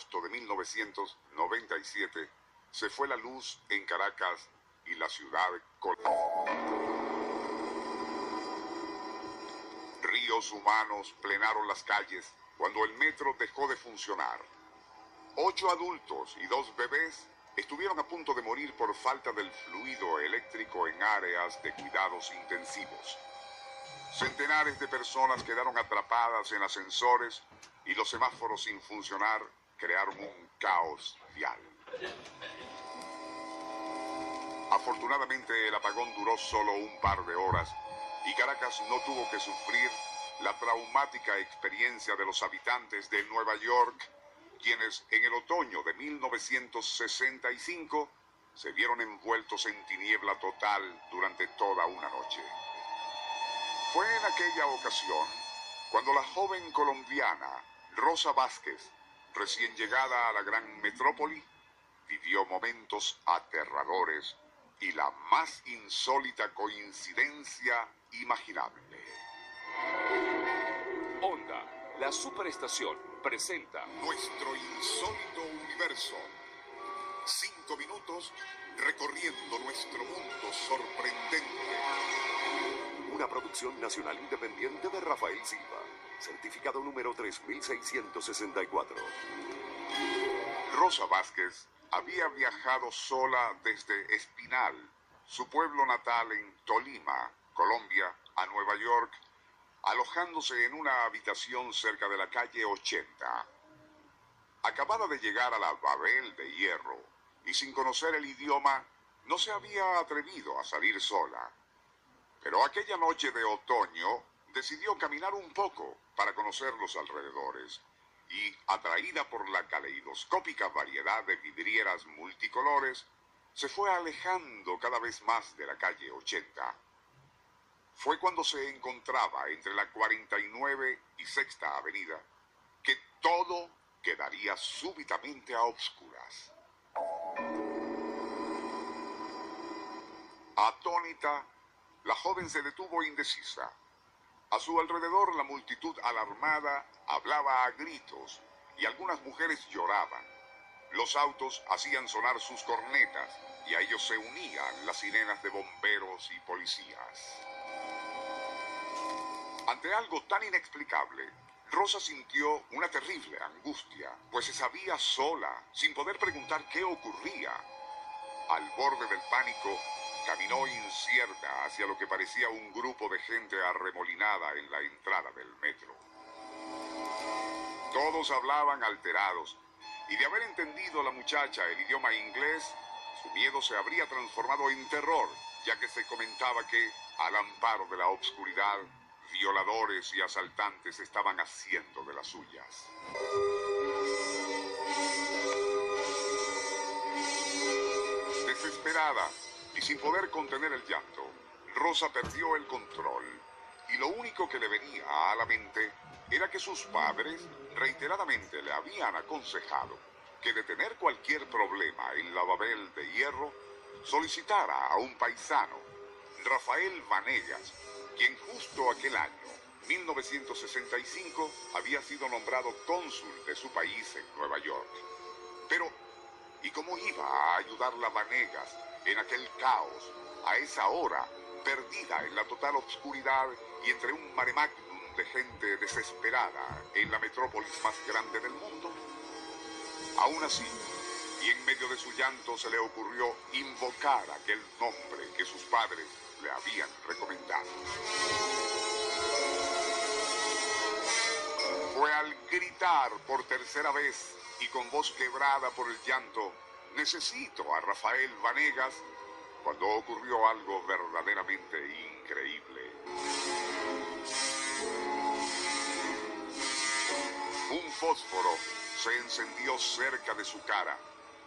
Agosto de 1997 se fue la luz en Caracas y la ciudad Ríos humanos plenaron las calles cuando el metro dejó de funcionar. Ocho adultos y dos bebés estuvieron a punto de morir por falta del fluido eléctrico en áreas de cuidados intensivos. Centenares de personas quedaron atrapadas en ascensores y los semáforos sin funcionar crearon un caos vial. Afortunadamente el apagón duró solo un par de horas y Caracas no tuvo que sufrir la traumática experiencia de los habitantes de Nueva York, quienes en el otoño de 1965 se vieron envueltos en tiniebla total durante toda una noche. Fue en aquella ocasión cuando la joven colombiana Rosa Vázquez, recién llegada a la gran metrópoli, vivió momentos aterradores y la más insólita coincidencia imaginable. Onda, la superestación, presenta Nuestro insólito universo. Cinco minutos recorriendo nuestro mundo sorprendente. Una producción nacional independiente de Rafael Silva, certificado número 3664. Rosa Vázquez había viajado sola desde Espinal, su pueblo natal en Tolima, Colombia, a Nueva York, alojándose en una habitación cerca de la calle 80. Acabada de llegar a la Babel de Hierro y sin conocer el idioma, no se había atrevido a salir sola. Pero aquella noche de otoño decidió caminar un poco para conocer los alrededores y, atraída por la caleidoscópica variedad de vidrieras multicolores, se fue alejando cada vez más de la calle 80. Fue cuando se encontraba entre la 49 y Sexta Avenida que todo quedaría súbitamente a obscuras. Atónita, la joven se detuvo indecisa. A su alrededor la multitud alarmada hablaba a gritos y algunas mujeres lloraban. Los autos hacían sonar sus cornetas y a ellos se unían las sirenas de bomberos y policías. Ante algo tan inexplicable, Rosa sintió una terrible angustia, pues se sabía sola, sin poder preguntar qué ocurría. Al borde del pánico, caminó incierta hacia lo que parecía un grupo de gente arremolinada en la entrada del metro. Todos hablaban alterados, y de haber entendido la muchacha el idioma inglés, su miedo se habría transformado en terror, ya que se comentaba que, al amparo de la obscuridad, violadores y asaltantes estaban haciendo de las suyas. Desesperada y sin poder contener el llanto, Rosa perdió el control y lo único que le venía a la mente era que sus padres reiteradamente le habían aconsejado que de tener cualquier problema en la Babel de Hierro, solicitara a un paisano, Rafael Vanegas, quien justo aquel año, 1965, había sido nombrado cónsul de su país en Nueva York. Pero, ¿y cómo iba a ayudarla Vanegas en aquel caos, a esa hora, perdida en la total obscuridad y entre un mare magnum de gente desesperada en la metrópolis más grande del mundo? Aún así, y en medio de su llanto se le ocurrió invocar aquel nombre que sus padres le habían recomendado. Fue al gritar por tercera vez y con voz quebrada por el llanto, necesito a Rafael Vanegas, cuando ocurrió algo verdaderamente increíble. Un fósforo se encendió cerca de su cara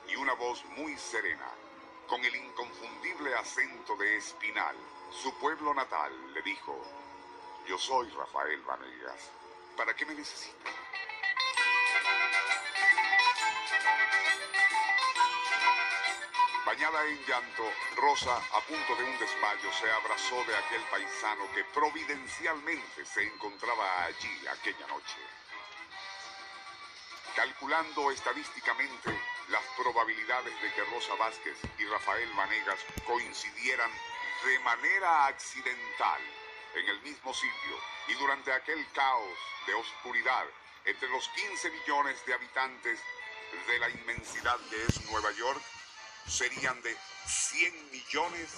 y una voz muy serena, con el inconfundible acento de Espinal, su pueblo natal, le dijo, yo soy Rafael Vanegas. ¿Para qué me necesita? Bañada en llanto, Rosa, a punto de un desmayo, se abrazó de aquel paisano que providencialmente se encontraba allí aquella noche. Calculando estadísticamente las probabilidades de que Rosa Vázquez y Rafael Vanegas coincidieran de manera accidental en el mismo sitio y durante aquel caos de oscuridad entre los 15 millones de habitantes de la inmensidad que es Nueva York, serían de 100 millones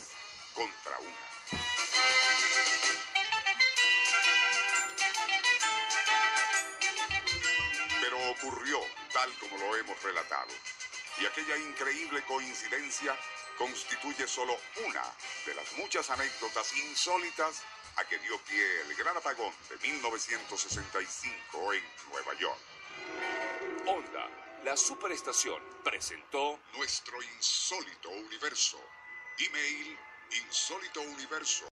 contra una. Pero ocurrió tal como lo hemos relatado, y aquella increíble coincidencia constituye solo una de las muchas anécdotas insólitas a que dio pie el gran apagón de 1965 en Nueva York. Onda, la superestación, presentó Nuestro insólito universo. Email insólitouniverso